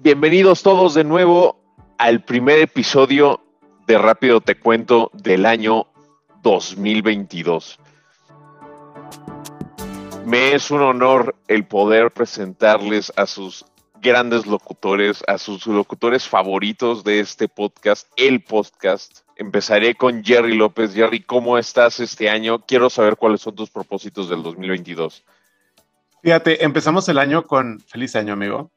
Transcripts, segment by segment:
Bienvenidos todos de nuevo al primer episodio de Rápido Te Cuento del año 2022. Me es un honor el poder presentarles a sus grandes locutores, a sus locutores favoritos de este podcast, el podcast. Empezaré con Jerry López. Jerry, ¿cómo estás este año? Quiero saber cuáles son tus propósitos del 2022. Fíjate, empezamos el año con feliz año, amigo.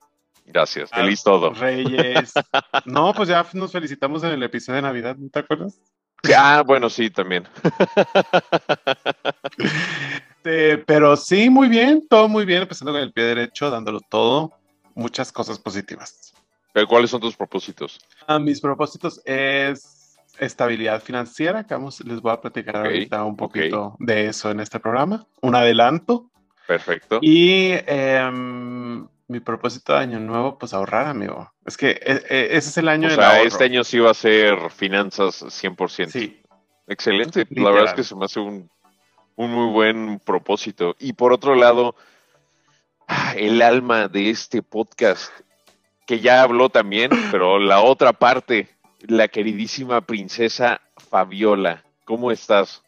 Gracias, ah, feliz todo. Reyes. no, pues ya nos felicitamos en el episodio de Navidad, ¿no te acuerdas? Ah, bueno, sí, también. pero sí, muy bien, todo muy bien, empezando con el pie derecho, dándolo todo, muchas cosas positivas. ¿Pero cuáles son tus propósitos? Ah, mis propósitos es estabilidad financiera, que vamos, les voy a platicar ahorita un poquito de eso en este programa. Un adelanto Perfecto. Y em, mi propósito de año nuevo, pues ahorrar, amigo. Es que e, e, ese es el año o sea, este año sí va a ser finanzas 100%. Sí. Excelente. La verdad es que se me hace un, un muy buen propósito. Y por otro lado, el alma de este podcast, que ya habló también, pero la otra parte, la queridísima princesa Fabiola. ¿Cómo estás?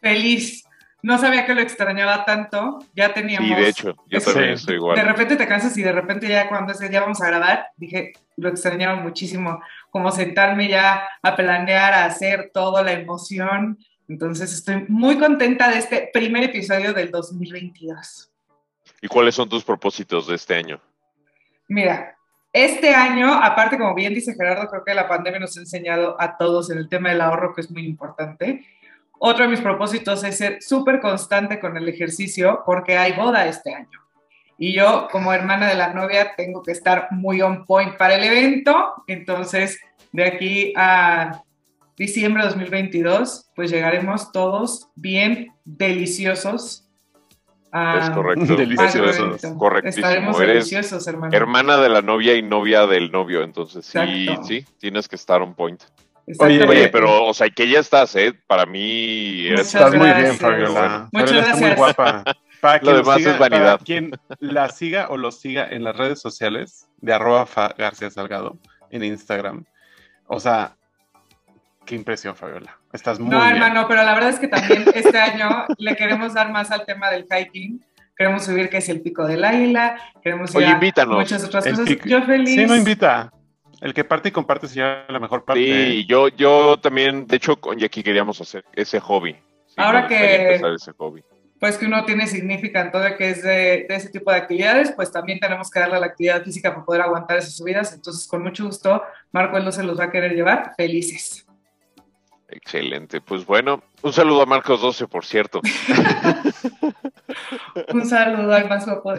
Feliz, no sabía que lo extrañaba tanto. Ya teníamos. Sí, de hecho, yo también estoy igual. De repente te cansas y de repente ya cuando ese ya vamos a grabar, dije, lo extrañaba muchísimo. Como sentarme ya a planear, a hacer todo, la emoción. Entonces estoy muy contenta de este primer episodio del 2022. ¿Y cuáles son tus propósitos de este año? Mira, este año, aparte, como bien dice Gerardo, creo que la pandemia nos ha enseñado a todos en el tema del ahorro, que es muy importante. Otro de mis propósitos es ser súper constante con el ejercicio porque hay boda este año. Y yo, como hermana de la novia, tengo que estar muy on point para el evento. Entonces, de aquí a diciembre de 2022, pues llegaremos todos bien deliciosos. es correcto. Deliciosos. Correctísimo. Estaremos deliciosos, hermano. Hermana de la novia y novia del novio. Entonces, sí, sí, tienes que estar on point. Oye, pero, o sea, que ya estás, ¿eh? Para mí... estás muy bien, Fabiola. Muchas Fabiola está muy guapa. Para Lo demás es vanidad. quien la siga o lo siga en las redes sociales de arroba García Salgado en Instagram. O sea, qué impresión, Fabiola. Estás muy No, bien. hermano, pero la verdad es que también este año le queremos dar más al tema del hiking. Queremos subir que es el pico del águila. Queremos ir a muchas otras cosas. Yo feliz. Sí, no invita. El que parte y comparte sería la mejor parte. Sí, yo, yo también, de hecho, con Jackie queríamos hacer ese hobby. Ahora que, ese hobby. pues que uno tiene significante de que es de, ese tipo de actividades, pues también tenemos que darle a la actividad física para poder aguantar esas subidas. Entonces, con mucho gusto, Marco él no se los va a querer llevar felices. Excelente. Pues bueno, un saludo a Marcos 12, por cierto. un saludo al más guapo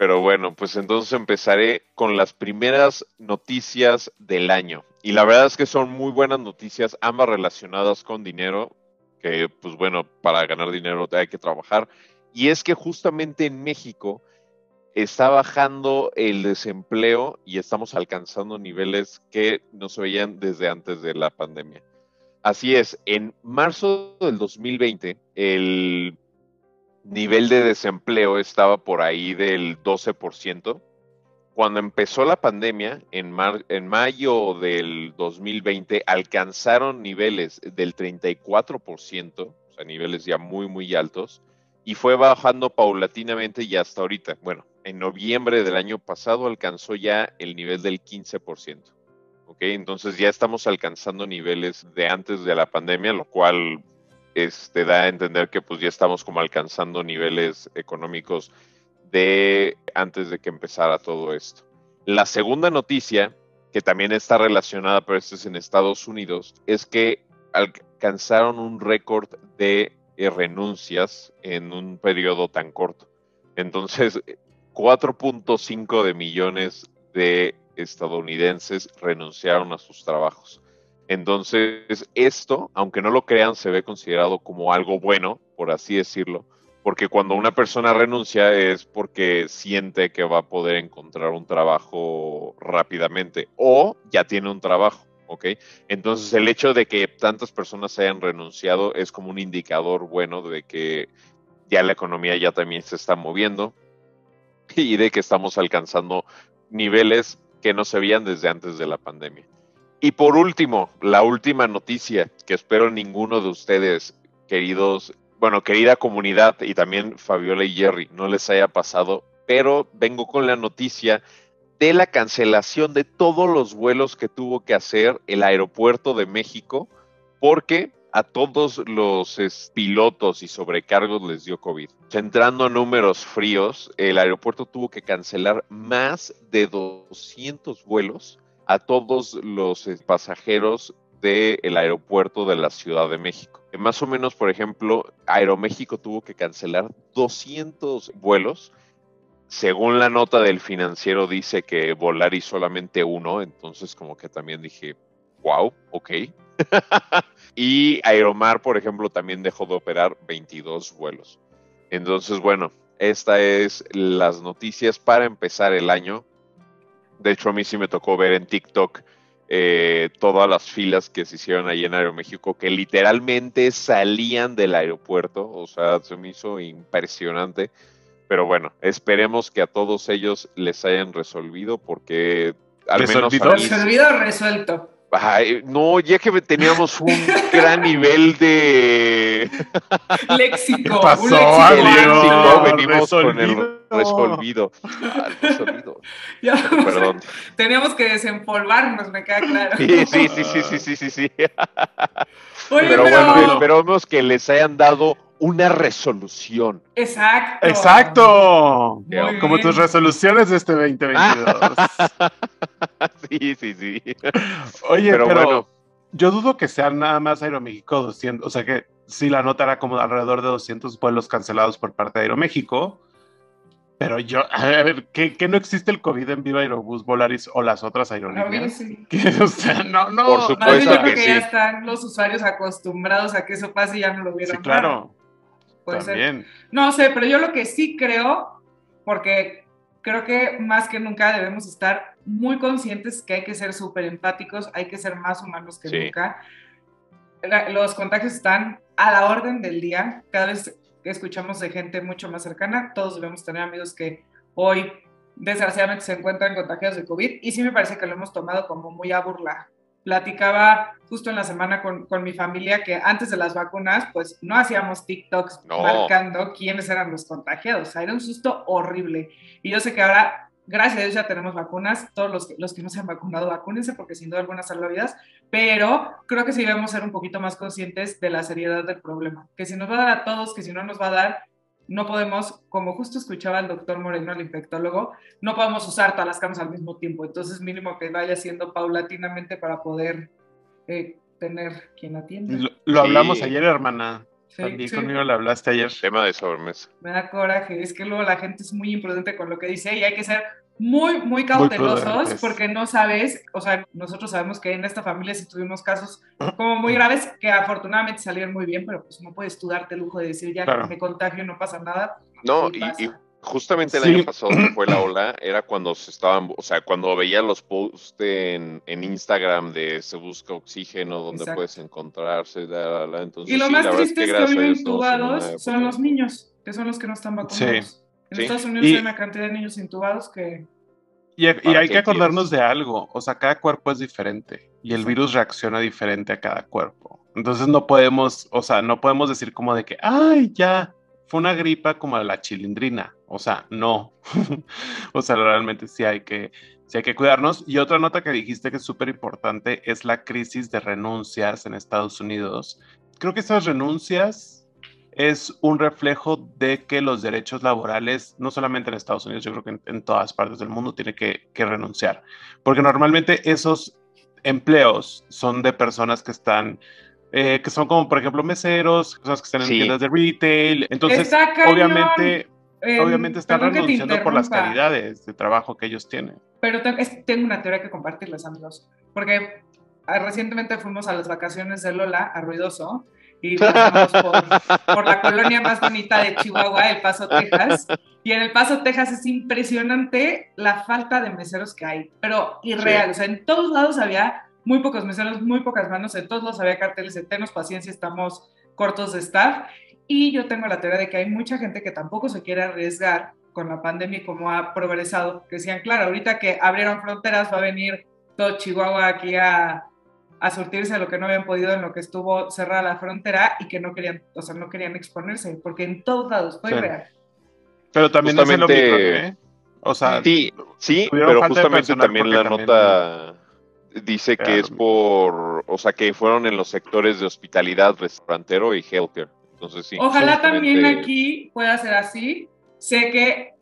pero bueno, pues entonces empezaré con las primeras noticias del año. Y la verdad es que son muy buenas noticias, ambas relacionadas con dinero, que pues bueno, para ganar dinero hay que trabajar. Y es que justamente en México está bajando el desempleo y estamos alcanzando niveles que no se veían desde antes de la pandemia. Así es, en marzo del 2020, el nivel de desempleo estaba por ahí del 12%. Cuando empezó la pandemia, en, en mayo del 2020, alcanzaron niveles del 34%, o sea, niveles ya muy, muy altos, y fue bajando paulatinamente y hasta ahorita. Bueno, en noviembre del año pasado alcanzó ya el nivel del 15%. ¿ok? Entonces ya estamos alcanzando niveles de antes de la pandemia, lo cual este, da a entender que pues ya estamos como alcanzando niveles económicos de antes de que empezara todo esto. La segunda noticia, que también está relacionada, pero esto es en Estados Unidos, es que alcanzaron un récord de eh, renuncias en un periodo tan corto. Entonces, 4.5 de millones de estadounidenses renunciaron a sus trabajos. Entonces, esto, aunque no lo crean, se ve considerado como algo bueno, por así decirlo, porque cuando una persona renuncia es porque siente que va a poder encontrar un trabajo rápidamente o ya tiene un trabajo, ¿ok? Entonces, el hecho de que tantas personas hayan renunciado es como un indicador bueno de que ya la economía ya también se está moviendo. y de que estamos alcanzando niveles que no se veían desde antes de la pandemia. Y por último, la última noticia que espero ninguno de ustedes, queridos, bueno, querida comunidad y también Fabiola y Jerry, no les haya pasado, pero vengo con la noticia de la cancelación de todos los vuelos que tuvo que hacer el aeropuerto de México porque a todos los pilotos y sobrecargos les dio COVID. Centrando a números fríos, el aeropuerto tuvo que cancelar más de 200 vuelos a todos los eh, pasajeros del aeropuerto de la Ciudad de México. Más o menos, por ejemplo, Aeroméxico tuvo que cancelar 200 vuelos. Según la nota del financiero dice que Volari solamente uno, entonces como que también dije, wow, ok. y Aeromar, por ejemplo, también dejó de operar 22 vuelos. Entonces, bueno, esta es las noticias para empezar el año. De hecho, a mí sí me tocó ver en TikTok eh, todas las filas que se hicieron ahí en Aeroméxico, que literalmente salían del aeropuerto. O sea, se me hizo impresionante. Pero bueno, esperemos que a todos ellos les hayan resolvido, porque al menos. Resolvido resuelto no, ya que teníamos un gran nivel de léxico, pasó, un léxico, venimos con el resolvido. Ah, resolvido. Perdón. Teníamos que desempolvarnos, me queda claro. Sí, sí, sí, sí, sí, sí, sí. sí. pero, bueno, esperamos que les hayan dado una resolución. Exacto. Exacto. Como tus resoluciones de este 2022. sí, sí, sí. Oye, pero, bueno. yo dudo que sean nada más Aeroméxico 200, o sea que sí la nota era como alrededor de 200 vuelos cancelados por parte de Aeroméxico. Pero yo, a ver, ¿qué, no existe el COVID en Viva Aerobús, Volaris o las otras aerolíneas? Sí. o sea, no, no. Por supuesto yo creo que, ya están los usuarios acostumbrados a que eso pase y ya no lo vieron. Sí, claro. También. No sé, pero yo lo que sí creo, porque creo que más que nunca debemos estar muy conscientes que hay que ser súper empáticos, hay que ser más humanos que nunca. Los contagios están a la orden del día. Cada vez que escuchamos de gente mucho más cercana, todos debemos tener amigos que hoy desgraciadamente se encuentran contagiados de COVID y sí me parece que lo hemos tomado como muy a burla platicaba justo en la semana con, con, mi familia que antes de las vacunas, pues no hacíamos TikToks marcando quiénes eran los contagiados. O sea, era un susto horrible. Y yo sé que ahora, gracias a Dios, ya tenemos vacunas. Todos los, los que no se han vacunado, vacúnense porque sin duda alguna salva vidas. Pero creo que sí debemos ser un poquito más conscientes de la seriedad del problema. Que si nos va a dar a todos, que si no nos va a dar, no podemos, como justo escuchaba el doctor Moreno, el infectólogo, no podemos usar todas las camas al mismo tiempo. Entonces, mínimo que vaya siendo paulatinamente para poder eh, tener quien atienda. Lo, hablamos ayer, hermana. También conmigo lo hablaste ayer. Tema de sobremesa. Me da coraje, es que luego la gente es muy imprudente con lo que dice y hay que ser muy, muy cautelosos porque no sabes, o sea, nosotros sabemos que en esta familia sí tuvimos casos como muy graves que afortunadamente salieron muy bien, pero pues no puedes tú darte el lujo de decir ya que me contagio no pasa nada. No, y, justamente el año pasado fue la ola, era cuando se estaban, o sea, cuando veía los posts en, Instagram de se busca oxígeno, donde puedes encontrarse, entonces, y lo más triste es que, hoy intubados son los niños, que son los que no están vacunados. En Estados Unidos hay una cantidad de niños intubados que... Y, hay que acordarnos de algo, o sea, cada cuerpo es diferente y el virus reacciona diferente a cada cuerpo. Entonces no podemos, o sea, no podemos decir como de que, ay, ya, fue una gripa como la chilindrina. O sea, no. o sea, realmente sí hay que, sí hay que cuidarnos. Y otra nota que dijiste que es súper importante es la crisis de renuncias en Estados Unidos. Creo que esas renuncias es un reflejo de que los derechos laborales, no solamente en Estados Unidos, yo creo que en, todas partes del mundo tiene que, renunciar. Porque normalmente esos empleos son de personas que están, eh, que son como por ejemplo meseros, personas que están en tiendas de retail. Entonces, obviamente, obviamente están renunciando por las calidades de trabajo que ellos tienen. Pero tengo una teoría que compartirles, amigos. Porque ah, recientemente fuimos a las vacaciones de Lola a Ruidoso y pasamos por, la colonia más bonita de Chihuahua, El Paso, Texas. Y en El Paso, Texas es impresionante la falta de meseros que hay, pero irreal. O sea, en todos lados había muy pocos meseros, muy pocas manos, en todos lados había carteles de tenos paciencia, estamos cortos de staff. Y yo tengo la teoría de que hay mucha gente que tampoco se quiere arriesgar con la pandemia y cómo ha progresado. Que decían, claro, ahorita que abrieron fronteras va a venir todo Chihuahua aquí a, a surtirse lo que no habían podido en lo que estuvo cerrada la frontera y que no querían, o sea, no querían exponerse, porque en todos lados fue real. Pero también es el ¿eh? O sea, sí, sí pero justamente también la nota dice que es por, o sea, que fueron en los sectores de hospitalidad, restaurantero y healthcare. Entonces sí. Ojalá también aquí pueda ser así. Sé que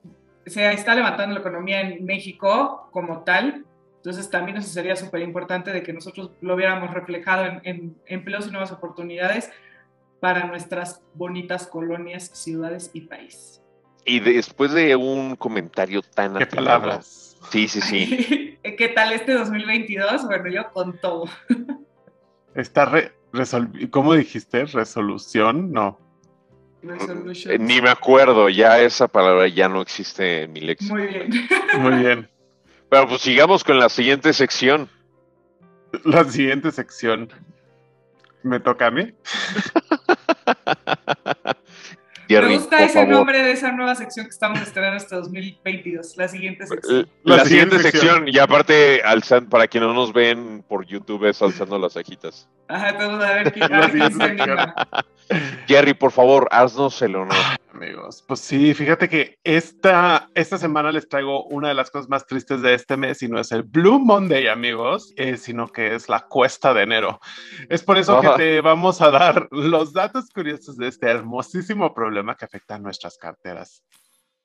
se está levantando la economía en México como tal, entonces también eso sería súper importante de que nosotros lo viéramos reflejado en, empleos y nuevas oportunidades para nuestras bonitas colonias, ciudades y país. Y después de un comentario tan... ¿Qué palabras? Sí, sí, sí. ¿Qué tal este 2022? Bueno, yo con todo. Está re ¿Cómo dijiste? ¿Resolución? No. Ni me acuerdo, ya esa palabra ya no existe en mi léxico. Muy bien. Muy bien. Pero pues sigamos con la siguiente sección. La siguiente sección. ¿Me toca a mí? Me gusta ese nombre de esa nueva sección que estamos estrenando hasta 2022, la siguiente sección. La, siguiente, sección. y aparte, alzan, para quienes no nos ven por YouTube, es alzando las cejitas. Ajá, vamos a ver quién, Jerry, por favor, haznos el honor. Amigos, pues sí, fíjate que esta, esta semana les traigo una de las cosas más tristes de este mes y no es el Blue Monday, amigos, eh, sino que es la cuesta de enero. Es por eso que te vamos a dar los datos curiosos de este hermosísimo problema que afecta a nuestras carteras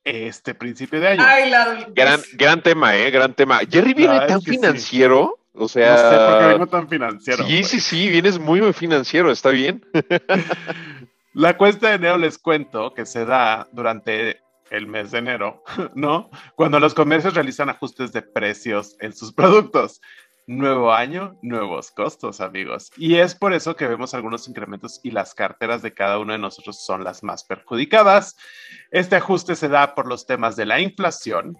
este principio de año. Ay, la gran, gran tema, ¿eh? Gran tema. Jerry viene tan financiero. O sea. No sé por qué vengo tan financiero. Sí, sí, sí, vienes muy, muy financiero, está bien. La cuesta de enero les cuento que se da durante el mes de enero, ¿no? Cuando los comercios realizan ajustes de precios en sus productos. Nuevo año, nuevos costos, amigos. Y es por eso que vemos algunos incrementos y las carteras de cada uno de nosotros son las más perjudicadas. Este ajuste se da por los temas de la inflación,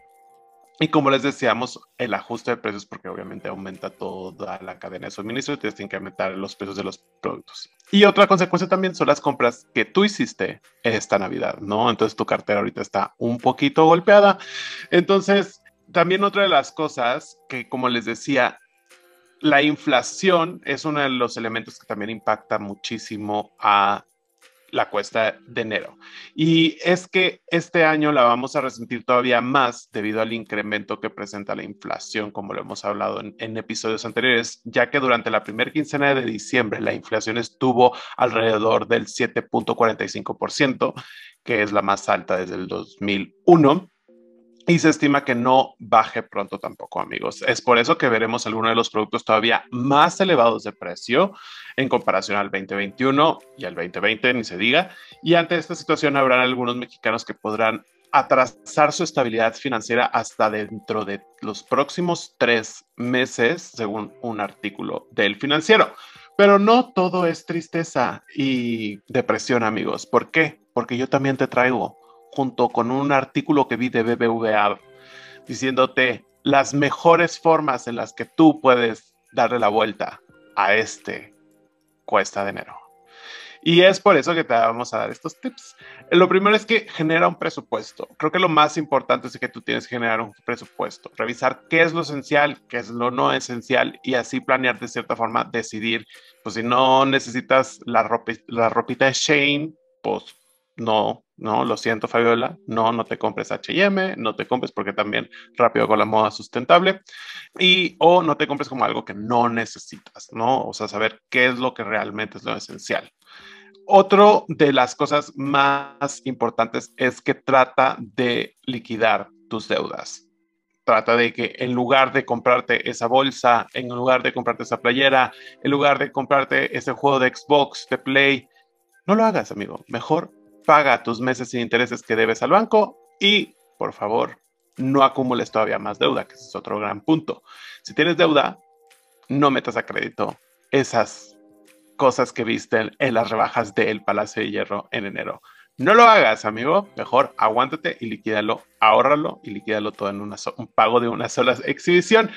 y como les decíamos, el ajuste de precios, porque obviamente aumenta toda la cadena de suministro y tienes que incrementar los precios de los productos. Y otra consecuencia también son las compras que tú hiciste esta Navidad, ¿no? Entonces tu cartera ahorita está un poquito golpeada. Entonces, también otra de las cosas que, como les decía, la inflación es uno de los elementos que también impacta muchísimo a la cuesta de enero. Y es que este año la vamos a resentir todavía más debido al incremento que presenta la inflación, como lo hemos hablado en, episodios anteriores, ya que durante la primera quincena de diciembre la inflación estuvo alrededor del 7.45%, que es la más alta desde el 2001 y se estima que no baje pronto tampoco, amigos. Es por eso que veremos algunos de los productos todavía más elevados de precio en comparación al 2021 y al 2020, ni se diga. Y ante esta situación habrán algunos mexicanos que podrán atrasar su estabilidad financiera hasta dentro de los próximos tres meses, según un artículo del financiero. Pero no todo es tristeza y depresión, amigos. ¿Por qué? Porque yo también te traigo junto con un artículo que vi de BBVA diciéndote las mejores formas en las que tú puedes darle la vuelta a este cuesta de enero. Y es por eso que te vamos a dar estos tips. Lo primero es que genera un presupuesto. Creo que lo más importante es que tú tienes que generar un presupuesto, revisar qué es lo esencial, qué es lo no esencial y así planear de cierta forma, decidir, pues si no necesitas la, la ropita de Shane, pues no, no, lo siento Fabiola, no, no te compres HM, no te compres porque también rápido con la moda sustentable y o no te compres como algo que no necesitas, ¿no? O sea, saber qué es lo que realmente es lo esencial. Otro de las cosas más importantes es que trata de liquidar tus deudas. Trata de que en lugar de comprarte esa bolsa, en lugar de comprarte esa playera, en lugar de comprarte ese juego de Xbox, de Play, no lo hagas, amigo. Mejor paga tus meses sin intereses que debes al banco y, por favor, no acumules todavía más deuda, que ese es otro gran punto. Si tienes deuda, no metas a crédito esas cosas que viste en las rebajas del Palacio de Hierro en enero. No lo hagas, amigo. Mejor aguántate y liquídalo, ahórralo y liquídalo todo en un pago de una sola exhibición.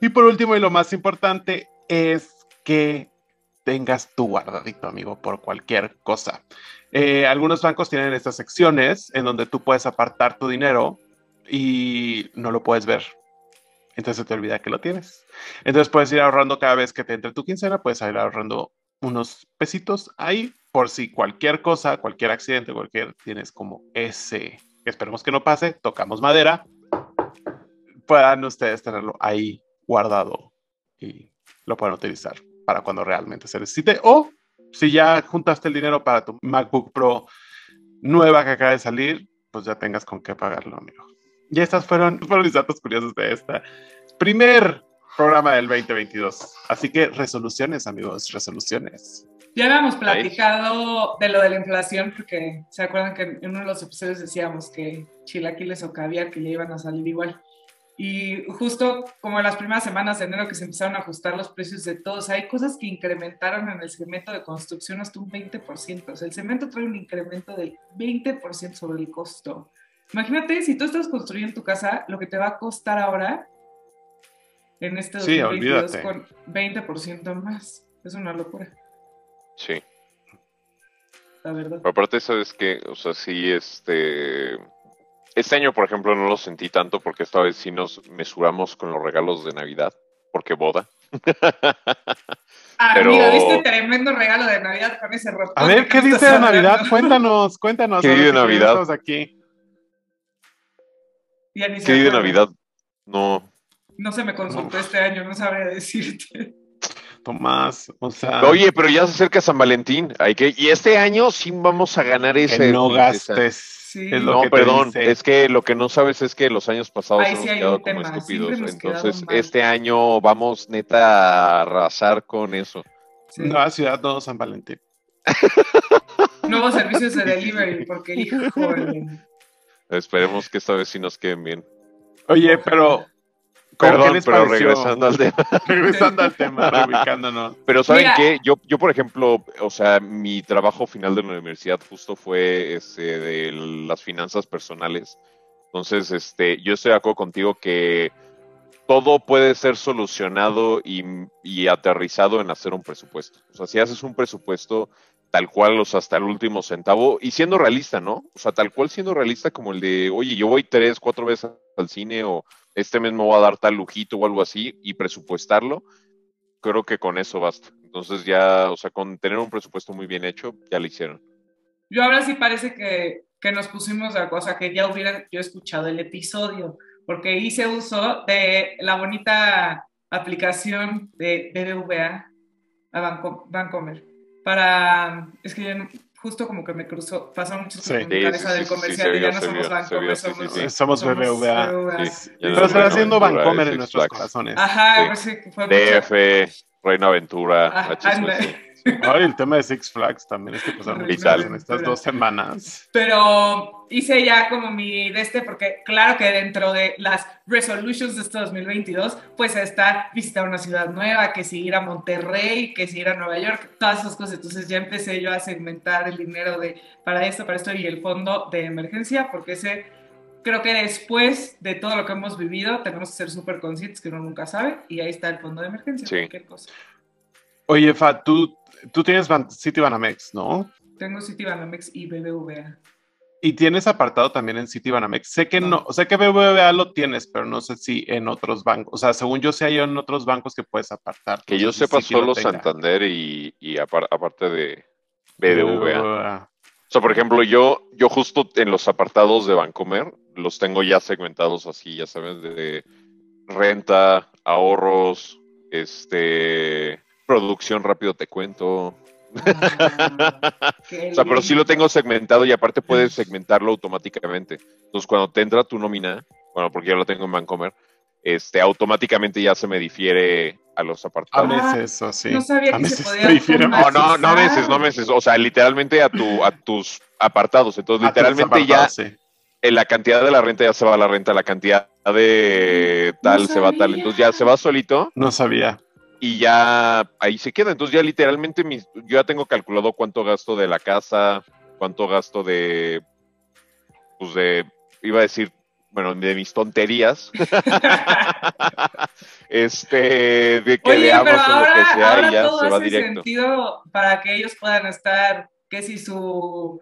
Y por último, y lo más importante, es que tengas tu guardadito, amigo, por cualquier cosa. Eh, algunos bancos tienen estas secciones en donde tú puedes apartar tu dinero y no lo puedes ver. Entonces te olvida que lo tienes. Entonces puedes ir ahorrando cada vez que te entre tu quincena, puedes ir ahorrando unos pesitos ahí por si cualquier cosa, cualquier accidente, cualquier, tienes como ese, esperemos que no pase, tocamos madera, puedan ustedes tenerlo ahí guardado y lo puedan utilizar para cuando realmente se necesite. O si ya juntaste el dinero para tu MacBook Pro nueva que acaba de salir, pues ya tengas con qué pagarlo, amigo. Y estas fueron, fueron mis datos curiosos de esta primer programa del 2022. Así que resoluciones, amigos, resoluciones. Ya habíamos platicado de lo de la inflación, porque se acuerdan que en uno de los episodios decíamos que chilaquiles o caviar que ya iban a salir igual. Y justo como en las primeras semanas de enero que se empezaron a ajustar los precios de todos, hay cosas que incrementaron en el cemento de construcción hasta un 20%. O sea, el cemento trae un incremento del 20% sobre el costo. Imagínate, si tú estás construyendo tu casa, lo que te va a costar ahora en este 2022 con 20% más. Es una locura. Sí. La verdad. aparte, ¿sabes que O sea, sí, este este año, por ejemplo, no lo sentí tanto porque esta vez sí nos mesuramos con los regalos de Navidad, porque boda. Ah, Pero... mira, viste tremendo regalo de Navidad con ese ropa. A ver, ¿qué dice de Navidad? Cuéntanos, cuéntanos. ¿Qué de Navidad? aquí. ¿Qué de Navidad? No. No se me consultó este año, no sabría decirte. Tomás, o sea. Oye, pero ya se acerca San Valentín. Hay que, y este año sí vamos a ganar ese. Que no gastes no, perdón, es que lo que no sabes es que los años pasados hemos quedado como estúpidos. Entonces, este año vamos neta a arrasar con eso. Nueva ciudad, todo San Valentín. Nuevos servicios de delivery, porque hijo. Esperemos que esta vez sí nos queden bien. Oye, pero Perdón, pero regresando al tema. regresando al tema, reubicándonos. Pero ¿saben qué? Yo, yo, por ejemplo, o sea, mi trabajo final de la universidad justo fue este, de las finanzas personales. Entonces, este, yo estoy de acuerdo contigo que todo puede ser solucionado y, y, aterrizado en hacer un presupuesto. O sea, si haces un presupuesto tal cual, o sea, hasta el último centavo, y siendo realista, ¿no? O sea, tal cual siendo realista como el de, oye, yo voy tres, cuatro veces al cine o este mes me voy a dar tal lujito o algo así y presupuestarlo, creo que con eso basta. Entonces ya, o sea, con tener un presupuesto muy bien hecho, ya lo hicieron. Yo ahora sí parece que, que nos pusimos de cosa que ya hubieran yo escuchado el episodio, porque hice uso de la bonita aplicación de BBVA a Bancomer para, es que yo justo como que me cruzó, pasaron muchos sí, sí, del comercial y ya no somos Vancomer, somos, somos BBVA. Pero está haciendo Vancomer en nuestros corazones. Aja, pues sí, fue DF, Reina Aventura, Ajá, Ay, el tema de Six Flags también es que pasaron Vital. en estas dos semanas. Pero hice ya como mi de este, porque claro que dentro de las resolutions de este 2022, pues está visitar una ciudad nueva, que si ir a Monterrey, que si ir a Nueva York, todas esas cosas. Entonces ya empecé yo a segmentar el dinero de para esto, para esto y el fondo de emergencia, porque ese creo que después de todo lo que hemos vivido, tenemos que ser súper conscientes que uno nunca sabe y ahí está el fondo de emergencia, sí. cualquier cosa. Oye, Fa, tú, tú tienes Citibanamex, ¿no? Tengo Citibanamex y BBVA. Y tienes apartado también en Citibanamex. Sé que no, sé que BBVA lo tienes, pero no sé si en otros bancos. O sea, según yo sé hay en otros bancos que puedes apartar. Que yo sepa solo Santander y, aparte de BBVA. O sea, por ejemplo, yo, yo justo en los apartados de Bancomer los tengo ya segmentados así, ya sabes, de renta, ahorros, este Producción rápido te cuento. Ah, o sea, pero sí lo tengo segmentado y aparte puedes segmentarlo automáticamente. Entonces, cuando te entra tu nómina, bueno, porque ya lo tengo en Bancomer, este, automáticamente ya se me difiere a los apartados. A meses, o sí. No sabía que se podía No, no, no meses, no meses. O sea, literalmente a, tu, a tus apartados. Entonces, literalmente ya en la cantidad de la renta ya se va la renta, la cantidad de tal se va tal. Entonces ya se va solito. No sabía y ya ahí se queda. Entonces ya literalmente yo ya tengo calculado cuánto gasto de la casa, cuánto gasto de, pues de, iba a decir bueno, de mis tonterías, este, de que leamos o lo que sea y ya se va directo. sentido para que ellos puedan estar, que si su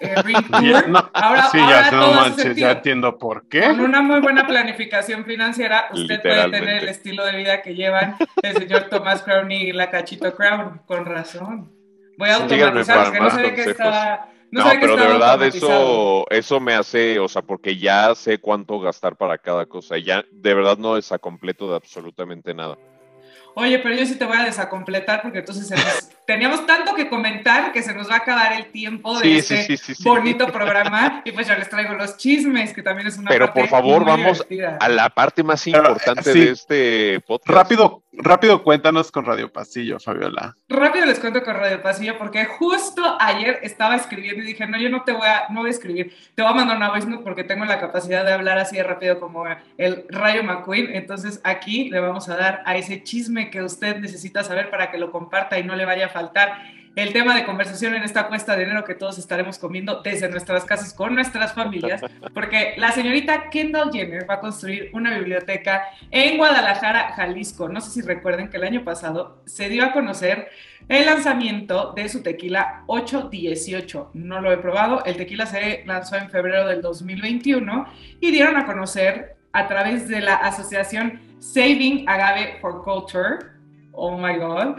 eh, ahora, sí, ya, no manches, ya entiendo por qué. Con una muy buena planificación financiera, usted puede tener el estilo de vida que llevan el señor Tomás Crown y la Cachito Crown, con razón. Voy a automatizar, que no sabía que estaba no, pero de verdad eso, eso me hace, o sea, porque ya sé cuánto gastar para cada cosa. Ya de verdad no desacompleto de absolutamente nada. Oye, pero yo sí te voy a desacompletar porque entonces teníamos tanto que comentar que se nos va a acabar el tiempo de este bonito programa. Y pues ya les traigo los chismes, que también es una Pero por favor, vamos a la parte más importante de este podcast. Rápido, rápido cuéntanos con Radio Pasillo, Fabiola. Rápido les cuento con Radio Pasillo porque justo ayer estaba escribiendo y dije, no, yo no te voy a, no voy a escribir, te voy a mandar una voice note porque tengo la capacidad de hablar así de rápido como el Rayo McQueen, entonces aquí le vamos a dar a ese chisme que usted necesita saber para que lo comparta y no le vaya a faltar el tema de conversación en esta cuesta de enero que todos estaremos comiendo desde nuestras casas con nuestras familias, porque la señorita Kendall Jenner va a construir una biblioteca en Guadalajara, Jalisco. No sé si recuerden que el año pasado se dio a conocer el lanzamiento de su tequila 818. No lo he probado, el tequila se lanzó en febrero del 2021 y dieron a conocer a través de la asociación Saving Agave for Culture. Oh my God.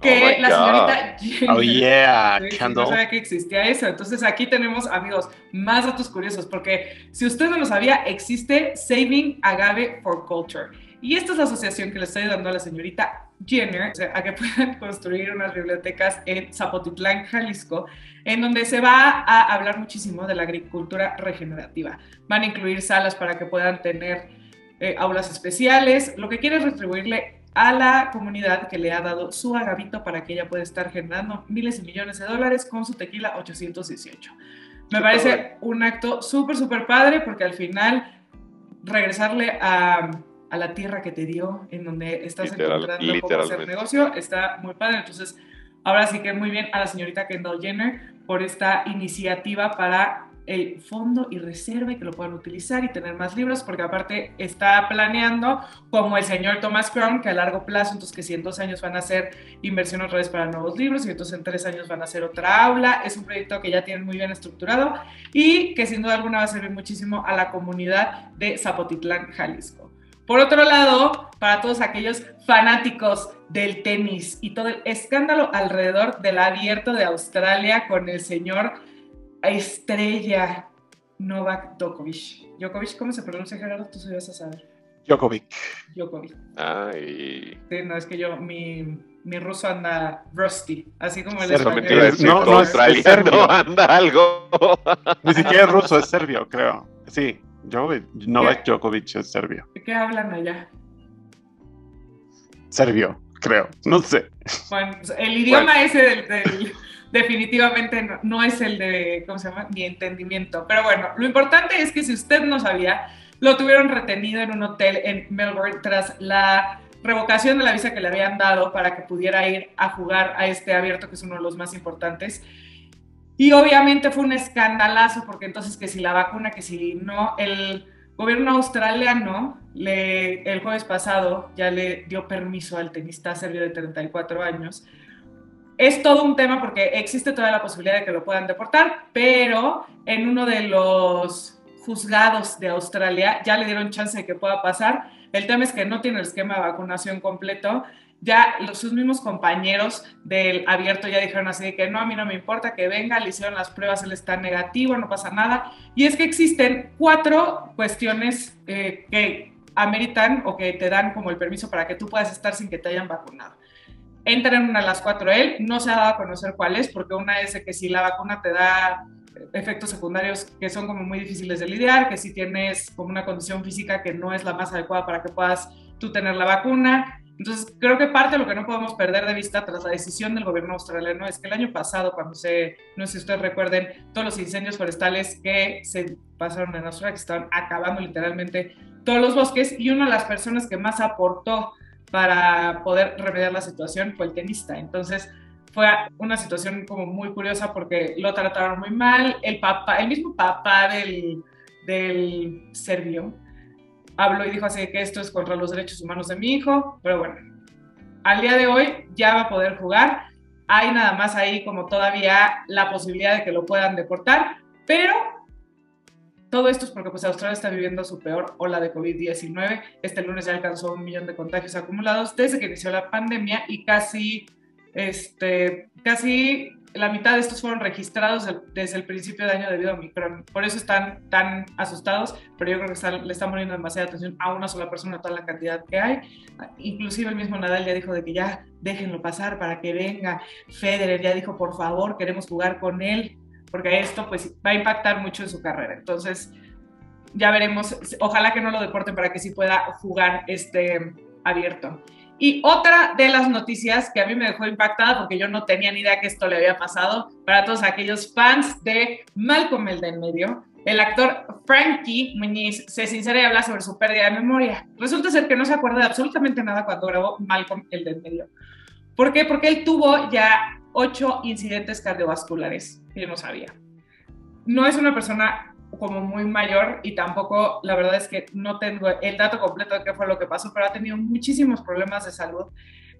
Que oh la señorita Jenny, Oh yeah, no sabía que existía eso. Entonces aquí tenemos, amigos, más datos curiosos, porque si usted no lo sabía, existe Saving Agave for Culture. Y esta es la asociación que le estoy dando a la señorita Jenner a que puedan construir unas bibliotecas en Zapotitlán, Jalisco, en donde se va a hablar muchísimo de la agricultura regenerativa. Van a incluir salas para que puedan tener eh, aulas especiales. Lo que quiere es retribuirle a la comunidad que le ha dado su agavito para que ella pueda estar generando miles y millones de dólares con su tequila 818. Me parece un acto súper, súper padre porque al final regresarle a, a, la tierra que te dio, en donde estás encontrando cómo hacer negocio, está muy padre. Entonces, ahora sí que muy bien a la señorita Kendall Jenner por esta iniciativa para el fondo y reserva y que lo puedan utilizar y tener más libros, porque aparte está planeando, como el señor Thomas Crown, que a largo plazo, entonces que si en dos años van a hacer inversión otra vez para nuevos libros y entonces en tres años van a hacer otra aula, es un proyecto que ya tienen muy bien estructurado y que sin duda alguna va a servir muchísimo a la comunidad de Zapotitlán, Jalisco. Por otro lado, para todos aquellos fanáticos del tenis y todo el escándalo alrededor del abierto de Australia con el señor estrella Novak Djokovic. Djokovic, ¿cómo se pronuncia, Gerardo? Tú vas a saber. Djokovic. Djokovic. Ay. Sí, no, es que yo, mi, mi ruso anda rusty, así como el español. no, no, es, serbio. anda algo. Ni siquiera es ruso, es serbio, creo. Sí, Novak Djokovic es serbio. ¿De qué hablan allá? Serbio, creo, no sé. Bueno, el idioma ese del definitivamente no, es el de. Mi entendimiento. Pero bueno, lo importante es que si usted no sabía, lo tuvieron retenido en un hotel en Melbourne tras la revocación de la visa que le habían dado para que pudiera ir a jugar a este abierto, que es uno de los más importantes. Y obviamente fue un escandalazo, porque entonces que si la vacuna, que si no, el gobierno australiano el jueves pasado ya le dio permiso al tenista serbio de 34 años es todo un tema porque existe toda la posibilidad de que lo puedan deportar, pero en uno de los juzgados de Australia ya le dieron chance de que pueda pasar. El tema es que no tiene el esquema de vacunación completo. Ya sus mismos compañeros del abierto ya dijeron así de que no, a mí no me importa que venga, le hicieron las pruebas, él está negativo, no pasa nada. Y es que existen cuatro cuestiones eh, que ameritan o que te dan como el permiso para que tú puedas estar sin que te hayan vacunado entra en una de las cuatro él, no se ha dado a conocer cuál es, porque una es que si la vacuna te da efectos secundarios que son como muy difíciles de lidiar, que si tienes como una condición física que no es la más adecuada para que puedas tú tener la vacuna. Entonces, creo que parte de lo que no podemos perder de vista tras la decisión del gobierno australiano es que el año pasado, cuando se, no sé si ustedes recuerden, todos los incendios forestales que se pasaron en Australia, que estaban acabando literalmente todos los bosques, y una de las personas que más aportó para poder remediar la situación fue el tenista. Entonces fue una situación como muy curiosa porque lo trataron muy mal. El papá, el mismo papá del, del serbio, habló y dijo así que esto es contra los derechos humanos de mi hijo, pero bueno, al día de hoy ya va a poder jugar. Hay nada más ahí como todavía la posibilidad de que lo puedan deportar, pero todo esto es porque pues, Australia está viviendo su peor ola de COVID-19. Este lunes ya alcanzó un millón de contagios acumulados desde que inició la pandemia y casi, este, casi la mitad de estos fueron registrados desde el principio de año debido a Omicron. Por eso están tan asustados, pero yo creo que le están poniendo demasiada atención a una sola persona, toda la cantidad que hay. Inclusive el mismo Nadal ya dijo de que ya déjenlo pasar para que venga. Federer ya dijo, por favor, queremos jugar con él, porque esto pues va a impactar mucho en su carrera. Entonces, ya veremos. Ojalá que no lo deporten para que sí pueda jugar este abierto. Y otra de las noticias que a mí me dejó impactada, porque yo no tenía ni idea que esto le había pasado, para todos aquellos fans de Malcolm el del medio, el actor Frankie Muñiz se sincera y habla sobre su pérdida de memoria. Resulta ser que no se acuerda de absolutamente nada cuando grabó Malcolm el del medio. ¿Por qué? Porque él tuvo ya ocho incidentes cardiovasculares, y yo no sabía. No es una persona como muy mayor y tampoco, la verdad es que no tengo el dato completo de qué fue lo que pasó, pero ha tenido muchísimos problemas de salud.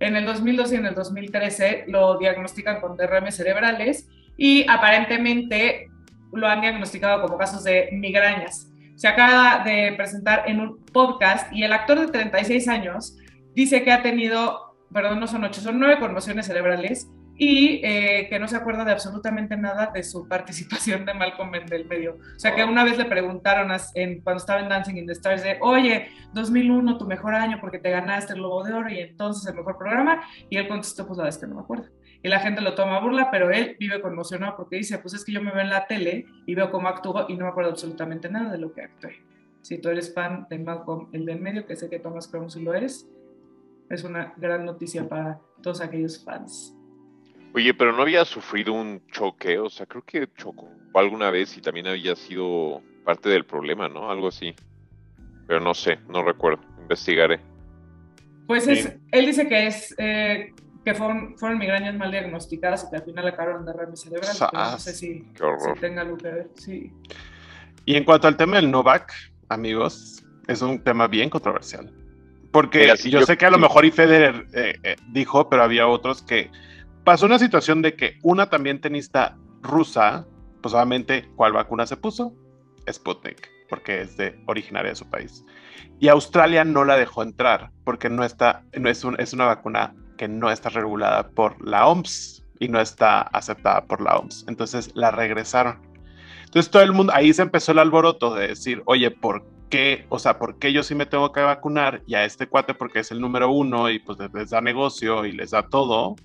En el 2012 y en el 2013 lo diagnostican con derrames cerebrales y aparentemente lo han diagnosticado como casos de migrañas. Se acaba de presentar en un podcast y el actor de 36 años dice que ha tenido, perdón, no son ocho, son nueve conmociones cerebrales y eh, que no se acuerda de absolutamente nada de su participación de Malcolm en el medio. O sea, que una vez le preguntaron en, cuando estaba en Dancing in the Stars de, oye, 2001, tu mejor año porque te ganaste el Globo de Oro y entonces el mejor programa, y él contestó, pues la vez que no me acuerdo. Y la gente lo toma a burla, pero él vive conmocionado porque dice, pues es que yo me veo en la tele y veo cómo actúo y no me acuerdo absolutamente nada de lo que actué. Si tú eres fan de Malcolm, el del medio, que sé que Thomas Crown si lo eres, es una gran noticia para todos aquellos fans. Oye, pero no había sufrido un choque, o sea, creo que chocó alguna vez y también había sido parte del problema, ¿no? Algo así. Pero no sé, no recuerdo, investigaré. Pues él dice que es eh, que fueron, fueron, migrañas mal diagnosticadas y que al final acabaron de derrame cerebral. no sé si, tenga algo que ver. Sí. Y en cuanto al tema del Novak, amigos, es un tema bien controversial. Porque yo, sé que a lo mejor y Federer eh, eh, dijo, pero había otros que pasó una situación de que una también tenista rusa, pues obviamente, ¿cuál vacuna se puso? Sputnik, porque es de originaria de su país. Y Australia no la dejó entrar porque no está, no es, es una vacuna que no está regulada por la OMS y no está aceptada por la OMS. Entonces la regresaron. Entonces todo el mundo, ahí se empezó el alboroto de decir, oye, ¿por qué? O sea, ¿por qué yo sí me tengo que vacunar y a este cuate porque es el número uno y pues les da negocio y les da todo?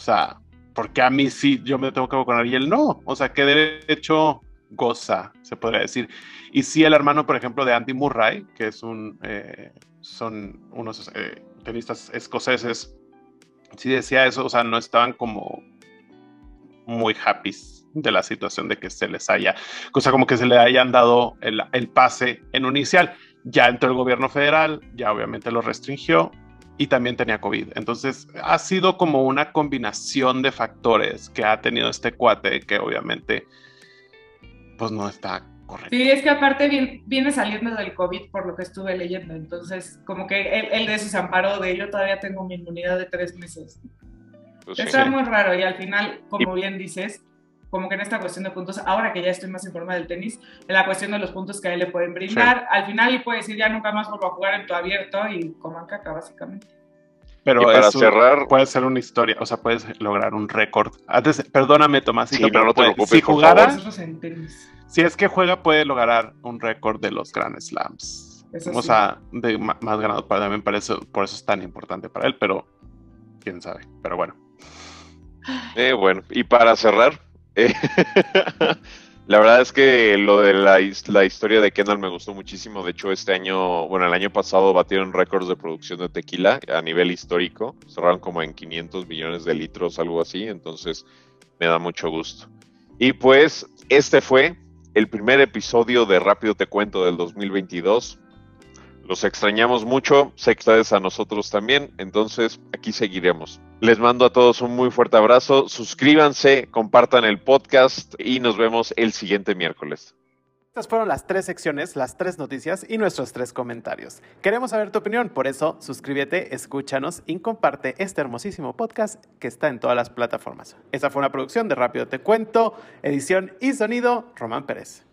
O sea, porque a mí sí yo me tengo que vacunar y él no. O sea, ¿qué derecho goza, se podría decir? Y sí, el hermano, por ejemplo, de Andy Murray, que es un, eh, son unos eh, tenistas escoceses, sí decía eso, o sea, no estaban como muy happy de la situación de que se les haya, cosa como que se le hayan dado el, el pase en un inicial. Ya entró el gobierno federal, ya obviamente lo restringió, y también tenía COVID. Entonces ha sido como una combinación de factores que ha tenido este cuate que obviamente pues no está correcto. Sí, es que aparte viene, saliendo del COVID por lo que estuve leyendo. Entonces como que él, de eso se amparó de yo todavía tengo mi inmunidad de tres meses. Pues Está muy raro y al final, como bien dices, como que en esta cuestión de puntos, ahora que ya estoy más informada del tenis, en la cuestión de los puntos que a él le pueden brindar, al final y puede decir ya nunca más vuelvo a jugar en tu abierto y coman caca básicamente. Pero para cerrar, puede ser una historia, o sea, puedes lograr un récord. Antes, perdóname, Tomás, sí, no, no te preocupes, si jugara, si es que juega, puede lograr un récord de los Grand Slams. o sea, de más ganado para también por eso, por eso es tan importante para él, pero quién sabe. Pero bueno. Eh, bueno, y para cerrar, la verdad es que lo de la, historia de Kendall me gustó muchísimo. De hecho, este año, bueno, el año pasado batieron récords de producción de tequila a nivel histórico. Cerraron como en 500 millones de litros, algo así. Entonces, me da mucho gusto. Y pues, este fue el primer episodio de Rápido Te Cuento del 2022. Los extrañamos mucho, sé que a nosotros también, entonces aquí seguiremos. Les mando a todos un muy fuerte abrazo, suscríbanse, compartan el podcast y nos vemos el siguiente miércoles. Estas fueron las tres secciones, las tres noticias y nuestros tres comentarios. Queremos saber tu opinión, por eso suscríbete, escúchanos y comparte este hermosísimo podcast que está en todas las plataformas. Esta fue una producción de Rápido Te Cuento, edición y sonido, Román Pérez.